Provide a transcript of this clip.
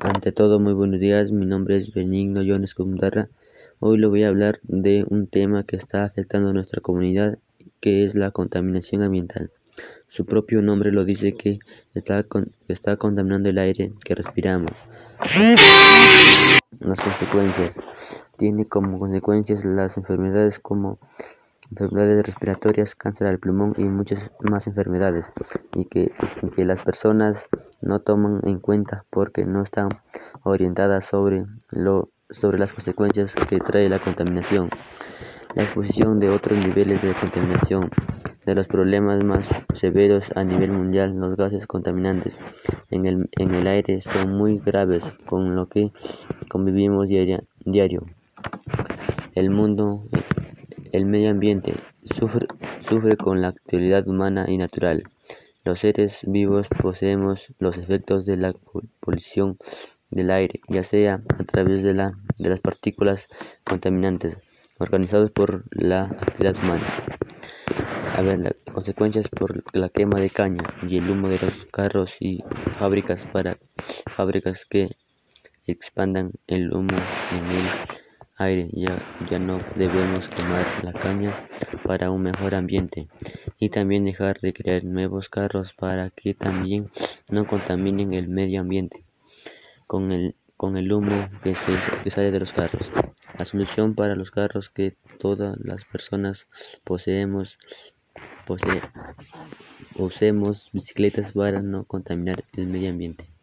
Ante todo, muy buenos días. Mi nombre es Benigno Jones Cundarra. Hoy le voy a hablar de un tema que está afectando a nuestra comunidad, que es la contaminación ambiental. Su propio nombre lo dice que está, está contaminando el aire que respiramos. Las consecuencias. Tiene como consecuencias las enfermedades como enfermedades respiratorias, cáncer al pulmón y muchas más enfermedades y que, que las personas no toman en cuenta porque no están orientadas sobre, lo, sobre las consecuencias que trae la contaminación. La exposición de otros niveles de contaminación, de los problemas más severos a nivel mundial, los gases contaminantes en el, en el aire son muy graves con lo que convivimos diario. diario. El mundo, el medio ambiente sufre, con la actividad humana y natural. Los seres vivos poseemos los efectos de la polución del aire, ya sea a través de las partículas contaminantes organizados por la actividad humana. A ver, las consecuencias por la quema de caña y el humo de los carros y fábricas para fábricas que expandan el humo en el aire. Ya, ya no debemos quemar la caña para un mejor ambiente y también dejar de crear nuevos carros para que también no contaminen el medio ambiente con el, con el humo que, se, que sale de los carros. La solución para los carros que todas las personas poseemos, pose, usemos bicicletas para no contaminar el medio ambiente.